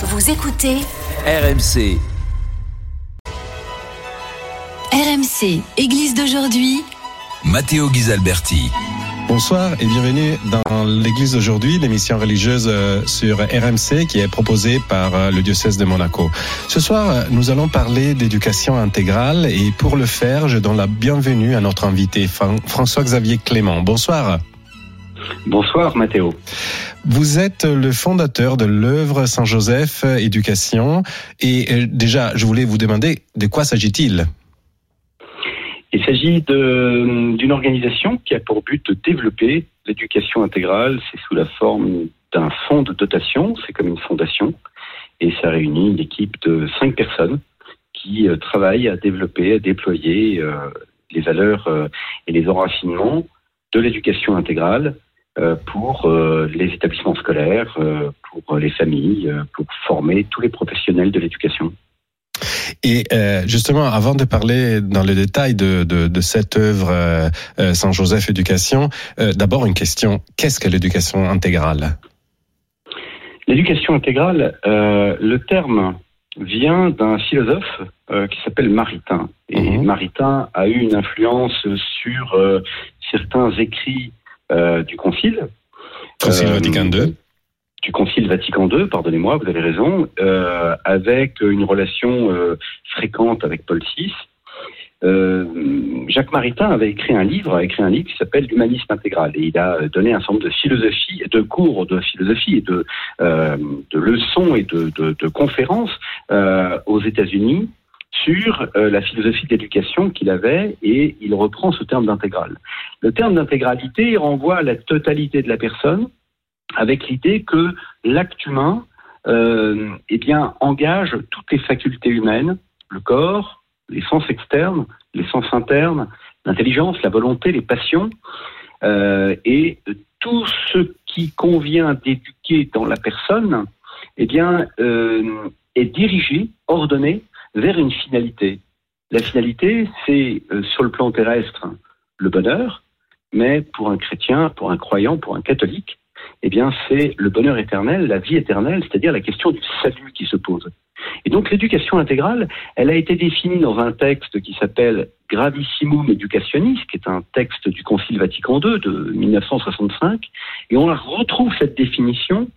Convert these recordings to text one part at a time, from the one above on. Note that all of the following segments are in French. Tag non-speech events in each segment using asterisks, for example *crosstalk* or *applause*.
Vous écoutez RMC. RMC, Église d'aujourd'hui. Matteo Ghisalberti. Bonsoir et bienvenue dans l'église d'aujourd'hui, l'émission religieuse euh, sur RMC qui est proposée par euh, le diocèse de Monaco. Ce soir, nous allons parler d'éducation intégrale et pour le faire, je donne la bienvenue à notre invité François-Xavier Clément. Bonsoir. Bonsoir Mathéo. Vous êtes le fondateur de l'œuvre Saint-Joseph Éducation et déjà, je voulais vous demander de quoi s'agit-il? Il s'agit d'une organisation qui a pour but de développer l'éducation intégrale. C'est sous la forme d'un fonds de dotation, c'est comme une fondation, et ça réunit une équipe de cinq personnes qui euh, travaillent à développer, à déployer euh, les valeurs euh, et les enracinements de l'éducation intégrale pour les établissements scolaires, pour les familles, pour former tous les professionnels de l'éducation. Et euh, justement, avant de parler dans le détail de, de, de cette œuvre euh, euh Saint-Joseph Éducation, euh, d'abord une question, qu'est-ce que l'éducation intégrale? L'éducation intégrale, euh, le terme vient d'un philosophe qui s'appelle Maritain. Et mhm. Maritain a eu une influence sur certains écrits du Concile. Concile Vatican II du Concile Vatican II, pardonnez-moi, vous avez raison, euh, avec une relation euh, fréquente avec Paul VI. Euh, Jacques Maritain avait écrit un livre, a écrit un livre qui s'appelle L'humanisme intégral, et il a donné un certain nombre de philosophie, de cours de philosophie et de, de leçons et de, de, de conférences aux États-Unis sur la philosophie d'éducation qu'il avait, et il reprend ce terme d'intégral. Le terme d'intégralité renvoie à la totalité de la personne, avec l'idée que l'acte humain euh, eh bien, engage toutes les facultés humaines, le corps, les sens externes, les sens internes, l'intelligence, la volonté, les passions, euh, et tout ce qui convient d'éduquer dans la personne, eh bien, euh, est dirigé, ordonné vers une finalité. La finalité, c'est sur le plan terrestre le bonheur, mais pour un chrétien, pour un croyant, pour un catholique, eh bien, c'est le bonheur éternel, la vie éternelle, c'est-à-dire la question du salut qui se pose. Et donc, l'éducation intégrale, elle a été définie dans un texte qui s'appelle Gravissimum Educationis, qui est un texte du Concile Vatican II de 1965, et on retrouve cette définition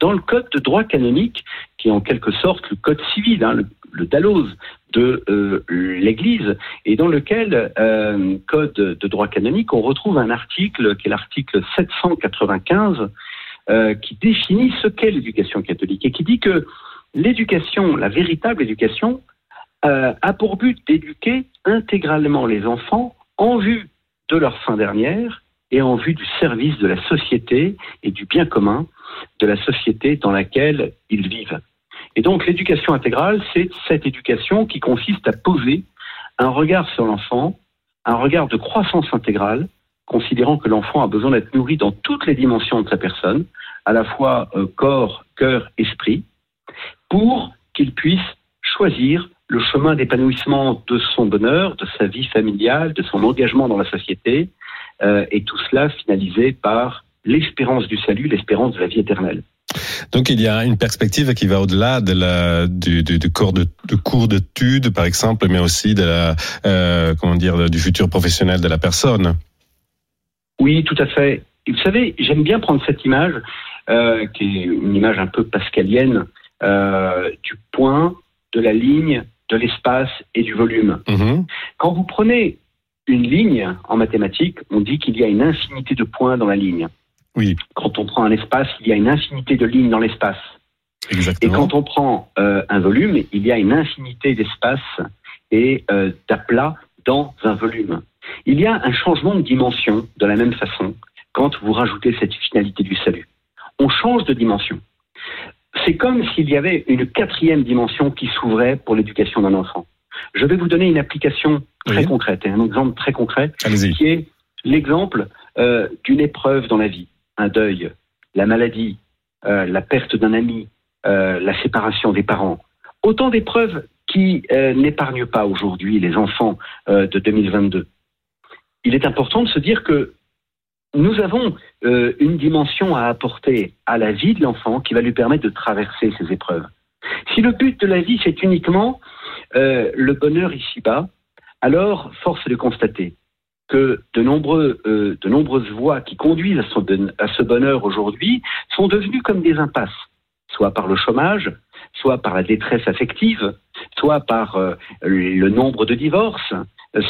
dans le code de droit canonique, qui est en quelque sorte le code civil, hein, le Dalloz de euh, l'Église, et dans lequel, euh, code de droit canonique, on retrouve un article qui est l'article 795, euh, qui définit ce qu'est l'éducation catholique et qui dit que l'éducation, la véritable éducation, a pour but d'éduquer intégralement les enfants en vue de leur fin dernière et en vue du service de la société et du bien commun de la société dans laquelle ils vivent. Et donc l'éducation intégrale, c'est cette éducation qui consiste à poser un regard sur l'enfant, un regard de croissance intégrale, considérant que l'enfant a besoin d'être nourri dans toutes les dimensions de sa personne, à la fois euh, corps, cœur, esprit, pour qu'il puisse choisir le chemin d'épanouissement de son bonheur, de sa vie familiale, de son engagement dans la société, euh, et tout cela finalisé par l'espérance du salut, l'espérance de la vie éternelle. Donc il y a une perspective qui va au-delà de la, du, du, du cours de, de cours d'études, par exemple, mais aussi de la, euh, comment dire, du futur professionnel de la personne. Oui, tout à fait. vous savez, j'aime bien prendre cette image, euh, qui est une image un peu pascalienne, euh, du point, de la ligne, de l'espace et du volume. Mm-hmm. Quand vous prenez une ligne en mathématiques, on dit qu'il y a une infinité de points dans la ligne. Oui. Quand on prend un espace, il y a une infinité de lignes dans l'espace. Exactement. Et quand on prend euh, un volume, il y a une infinité d'espaces et euh, d'aplats dans un volume. Il y a un changement de dimension de la même façon quand vous rajoutez cette finalité du salut. On change de dimension. C'est comme s'il y avait une quatrième dimension qui s'ouvrait pour l'éducation d'un enfant. Je vais vous donner une application très concrète et un exemple très concret qui est l'exemple euh, d'une épreuve dans la vie, un deuil, la maladie, euh, la perte d'un ami, euh, la séparation des parents. Autant d'épreuves qui n'épargnent pas aujourd'hui les enfants de 2022. Il est important de se dire que nous avons une dimension à apporter à la vie de l'enfant qui va lui permettre de traverser ces épreuves. Si le but de la vie, c'est uniquement euh, le bonheur ici-bas, alors force est de constater que euh, de nombreuses voies qui conduisent à, ce bonheur aujourd'hui sont devenues comme des impasses, soit par le chômage, soit par la détresse affective, soit par euh, le nombre de divorces,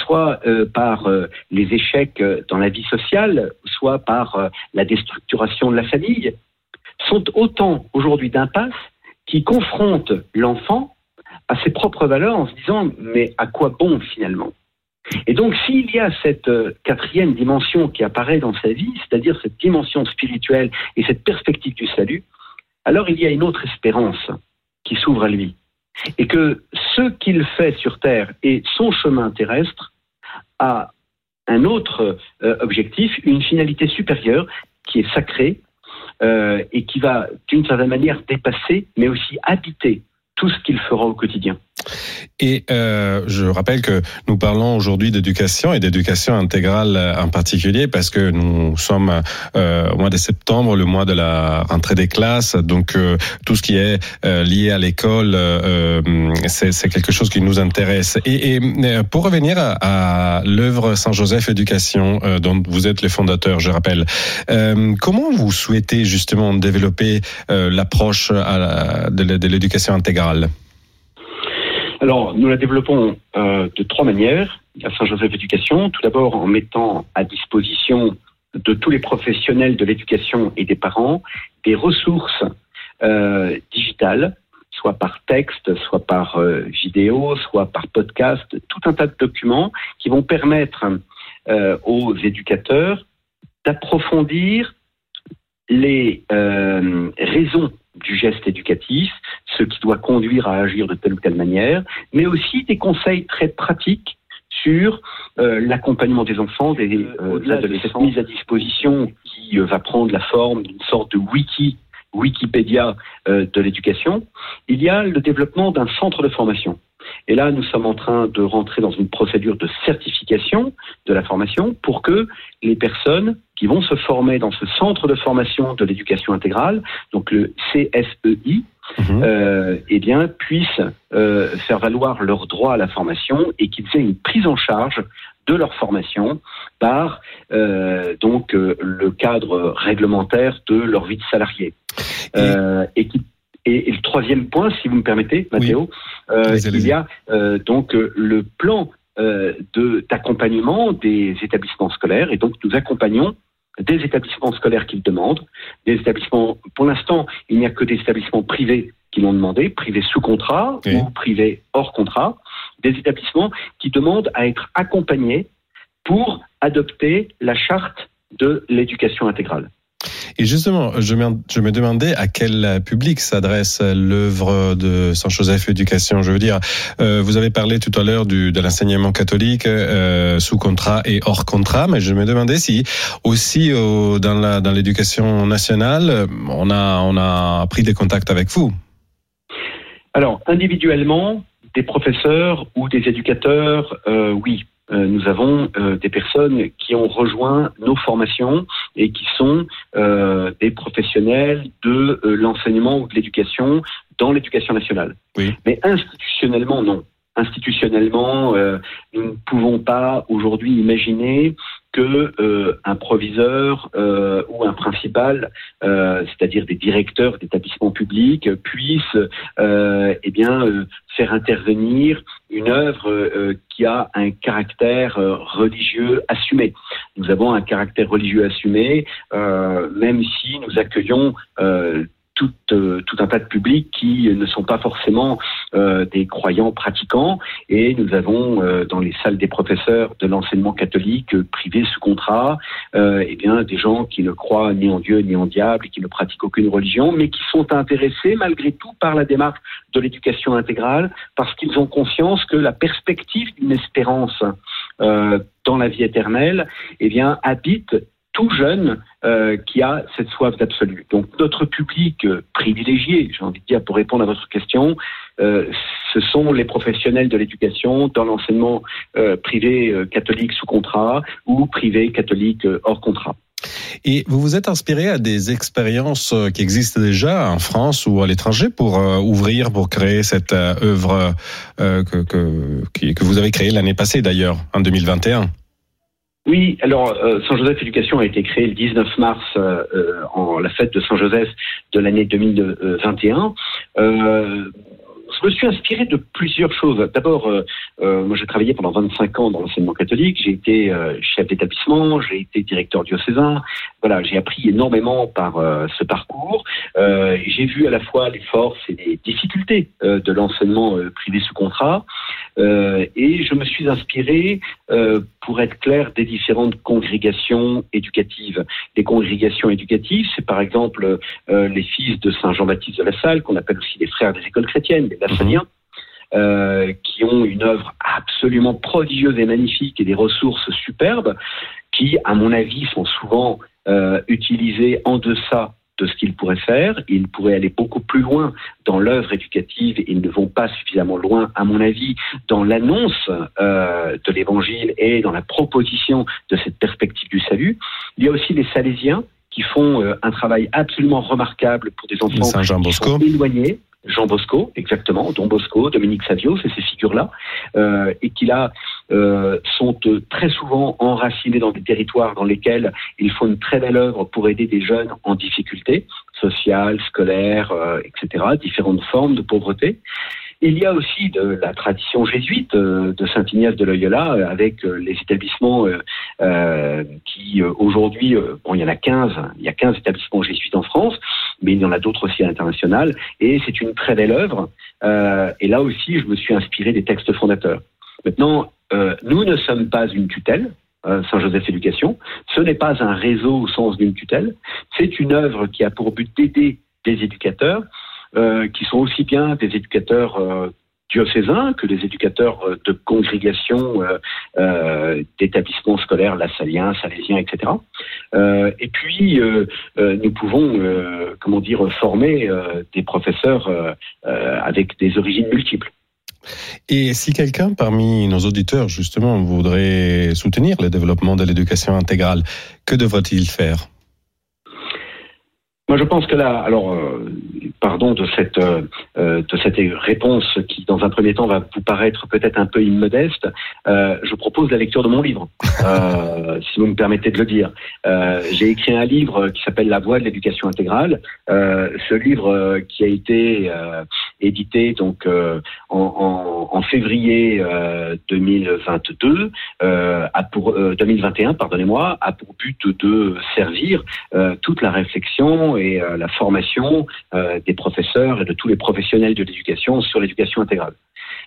soit euh, par les échecs dans la vie sociale, soit par la déstructuration de la famille, sont autant aujourd'hui d'impasses qui confrontent l'enfant à ses propres valeurs en se disant mais à quoi bon finalement? Et donc, s'il y a cette quatrième dimension qui apparaît dans sa vie, c'est-à-dire cette dimension spirituelle et cette perspective du salut, alors il y a une autre espérance qui s'ouvre à lui. Et que ce qu'il fait sur Terre et son chemin terrestre a un autre euh, objectif, une finalité supérieure qui est sacrée euh, et qui va d'une certaine manière dépasser, mais aussi habiter tout ce qu'il fera au quotidien. Et euh, je rappelle que nous parlons aujourd'hui d'éducation et d'éducation intégrale en particulier parce que nous sommes euh, au mois de septembre, le mois de la rentrée des classes. Donc euh, tout ce qui est euh, lié à l'école, euh, c'est quelque chose qui nous intéresse. Et, et pour revenir à, à l'œuvre Saint-Joseph Éducation, dont vous êtes le fondateur, je rappelle, comment vous souhaitez justement développer l'approche de l'éducation intégrale? Alors, nous la développons euh, de trois manières à Saint-Joseph Éducation. Tout d'abord, en mettant à disposition de tous les professionnels de l'éducation et des parents des ressources euh, digitales, soit par texte, soit par euh, vidéo, soit par podcast, tout un tas de documents qui vont permettre aux éducateurs d'approfondir les raisons du geste éducatif, ce qui doit conduire à agir de telle ou telle manière, mais aussi des conseils très pratiques sur euh, l'accompagnement des enfants, des, euh, de cette mise à disposition qui euh, va prendre la forme d'une sorte de wiki, Wikipédia euh, de l'éducation. Il y a le développement d'un centre de formation. Et là, nous sommes en train de rentrer dans une procédure de certification de la formation pour que les personnes qui vont se former dans ce centre de formation de l'éducation intégrale, donc le CSEI, mmh. euh, eh bien, puissent euh, faire valoir leur droit à la formation et qu'ils aient une prise en charge de leur formation par euh, donc euh, le cadre réglementaire de leur vie de salarié et, euh, et qui et, et, le troisième point, si vous me permettez, Mathéo, oui. euh, il y a euh, donc le plan d'accompagnement des établissements scolaires. Et donc, nous accompagnons des établissements scolaires qui le demandent, des établissements, pour l'instant, il n'y a que des établissements privés qui l'ont demandé, privés sous contrat ou privés hors contrat, des établissements qui demandent à être accompagnés pour adopter la charte de l'éducation intégrale. Et justement, je me, je me, demandais à quel public s'adresse l'œuvre de Saint-Joseph Éducation. Je veux dire, euh, vous avez parlé tout à l'heure de l'enseignement catholique euh, sous contrat et hors contrat, mais je me demandais si aussi au, dans l'éducation dans nationale, on a, on a pris des contacts avec vous. Alors, individuellement, des professeurs ou des éducateurs, euh, oui, euh, nous avons euh, des personnes qui ont rejoint nos formations et qui sont euh, des professionnels de l'enseignement ou de l'éducation dans l'éducation nationale. Oui. Mais institutionnellement, non. Institutionnellement, nous ne pouvons pas aujourd'hui imaginer que euh, un proviseur euh, ou un principal, euh, c'est-à-dire des directeurs d'établissements publics, puissent eh bien faire intervenir une œuvre qui a un caractère religieux assumé. Nous avons un caractère religieux assumé, même si nous accueillons tout, euh, tout, un tas de publics qui ne sont pas forcément euh, des croyants pratiquants. Et nous avons euh, dans les salles des professeurs de l'enseignement catholique privé sous contrat, eh bien des gens qui ne croient ni en Dieu ni en diable, qui ne pratiquent aucune religion, mais qui sont intéressés malgré tout par la démarche de l'éducation intégrale, parce qu'ils ont conscience que la perspective d'une espérance dans la vie éternelle, eh bien habite tout jeune euh, qui a cette soif d'absolu. Donc notre public euh, privilégié, j'ai envie de dire pour répondre à votre question, euh, ce sont les professionnels de l'éducation dans l'enseignement privé catholique sous contrat ou privé catholique hors contrat. Et vous vous êtes inspiré à des expériences qui existent déjà en France ou à l'étranger pour ouvrir, pour créer cette œuvre que, que vous avez créée l'année passée d'ailleurs, en 2021 oui, alors Saint-Joseph Éducation a été créé le 19 mars en la fête de Saint-Joseph de l'année 2021 je me suis inspiré de plusieurs choses. D'abord, euh, euh, moi j'ai travaillé pendant 25 ans dans l'enseignement catholique, j'ai été euh, chef d'établissement, j'ai été directeur diocésain. Voilà, j'ai appris énormément par ce parcours. j'ai vu à la fois les forces et les difficultés de l'enseignement privé sous contrat. et je me suis inspiré, pour être clair, des différentes congrégations éducatives. Les congrégations éducatives, c'est par exemple les fils de Saint Jean-Baptiste de la Salle, qu'on appelle aussi les frères des écoles chrétiennes, les Lassaniens. Euh, qui ont une œuvre absolument prodigieuse et magnifique et des ressources superbes, qui, à mon avis, sont souvent euh, utilisées en deçà de ce qu'ils pourraient faire. Ils pourraient aller beaucoup plus loin dans l'œuvre éducative. Ils ne vont pas suffisamment loin, à mon avis, dans l'annonce euh, de l'Évangile et dans la proposition de cette perspective du salut. Il y a aussi les Salésiens qui font euh, un travail absolument remarquable pour des enfants qui sont éloignés. Jean Bosco, exactement, Don Bosco, Dominique Savio, c'est ces figures-là, euh, et qui là euh, sont euh, très souvent enracinés dans des territoires dans lesquels ils font une très belle œuvre pour aider des jeunes en difficulté sociale, scolaire, etc., différentes formes de pauvreté. Il y a aussi de la tradition jésuite euh, de Saint-Ignace de Loyola euh, avec euh, les établissements qui aujourd'hui, bon, il y en a 15, il y a 15 établissements jésuites en France, mais il y en a d'autres aussi à l'international, et c'est une très belle œuvre. et là aussi, je me suis inspiré des textes fondateurs. Maintenant, nous ne sommes pas une tutelle, Saint-Joseph Éducation. Ce n'est pas un réseau au sens d'une tutelle. C'est une œuvre qui a pour but d'aider des éducateurs euh, qui sont aussi bien des éducateurs euh, diocésains que des éducateurs euh, de congrégations, d'établissements scolaires lassaliens, salésiens, etc. et puis, nous pouvons, comment dire, former des professeurs avec des origines multiples. Et si quelqu'un parmi nos auditeurs, justement, voudrait soutenir le développement de l'éducation intégrale, que devrait-il faire? Moi, je pense que là, alors, euh, pardon de cette euh, euh, de cette réponse qui, dans un premier temps, va vous paraître peut-être un peu immodeste. je propose la lecture de mon livre, *laughs* si vous me permettez de le dire. J'ai écrit un livre qui s'appelle La Voie de l'éducation intégrale. ce livre qui a été édité donc en, en, février 2022, a pour 2021, pardonnez-moi, a pour but de servir toute la réflexion et euh, la formation euh, des professeurs et de tous les professionnels de l'éducation sur l'éducation intégrale.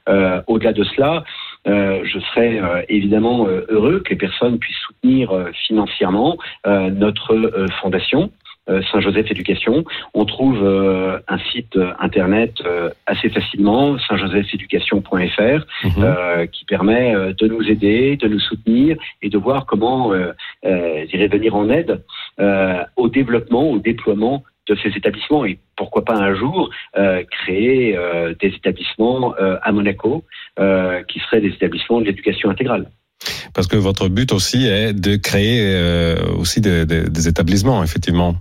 Euh, au-delà de cela, je serais évidemment heureux que les personnes puissent soutenir financièrement notre fondation. Saint-Joseph Éducation. On trouve un site internet assez facilement, saintjosephéducation.fr, mhm. qui permet de nous aider, de nous soutenir et de voir comment euh, venir en aide au développement, au déploiement de ces établissements et pourquoi pas un jour euh, créer euh, des établissements euh, à Monaco qui seraient des établissements de l'éducation intégrale. Parce que votre but aussi est de créer aussi des établissements, effectivement.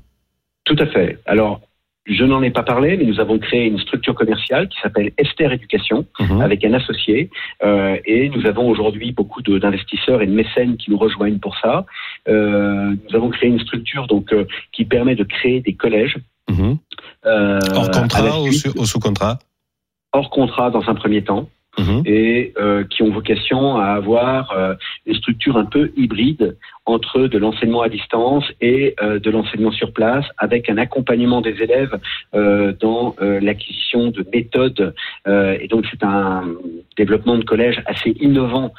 Tout à fait. Alors, je n'en ai pas parlé, mais nous avons créé une structure commerciale qui s'appelle Esther Éducation, mhm. avec un associé. Euh, et nous avons aujourd'hui beaucoup d'investisseurs et de mécènes qui nous rejoignent pour ça. Euh, nous avons créé une structure donc euh, qui permet de créer des collèges. Mhm. hors contrat ou sous contrat? Hors contrat dans un premier temps. Mhm. et qui ont vocation à avoir une structure un peu hybride entre de l'enseignement à distance et euh, de l'enseignement sur place, avec un accompagnement des élèves euh, dans euh, l'acquisition de méthodes. et donc c'est un développement de collège assez innovant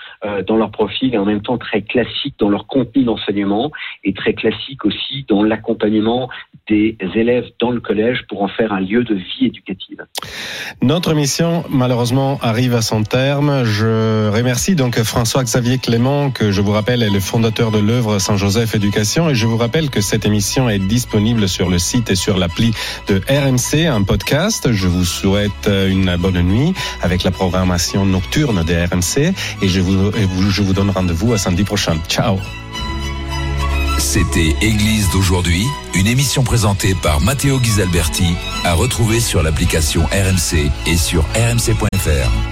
dans leur profil et en même temps très classique dans leur contenu d'enseignement et très classique aussi dans l'accompagnement des élèves dans le collège pour en faire un lieu de vie éducative. Notre mission malheureusement arrive son terme. Je remercie donc François-Xavier Clément que je vous rappelle est le fondateur de l'œuvre Saint-Joseph Éducation. Et je vous rappelle que cette émission est disponible sur le site et sur l'appli de RMC, un podcast. Je vous souhaite une bonne nuit avec la programmation nocturne de RMC et je vous, je vous donne rendez-vous à samedi prochain. Ciao C'était Église d'aujourd'hui, une émission présentée par Matteo Ghisalberti, à retrouver sur l'application RMC et sur rmc.fr.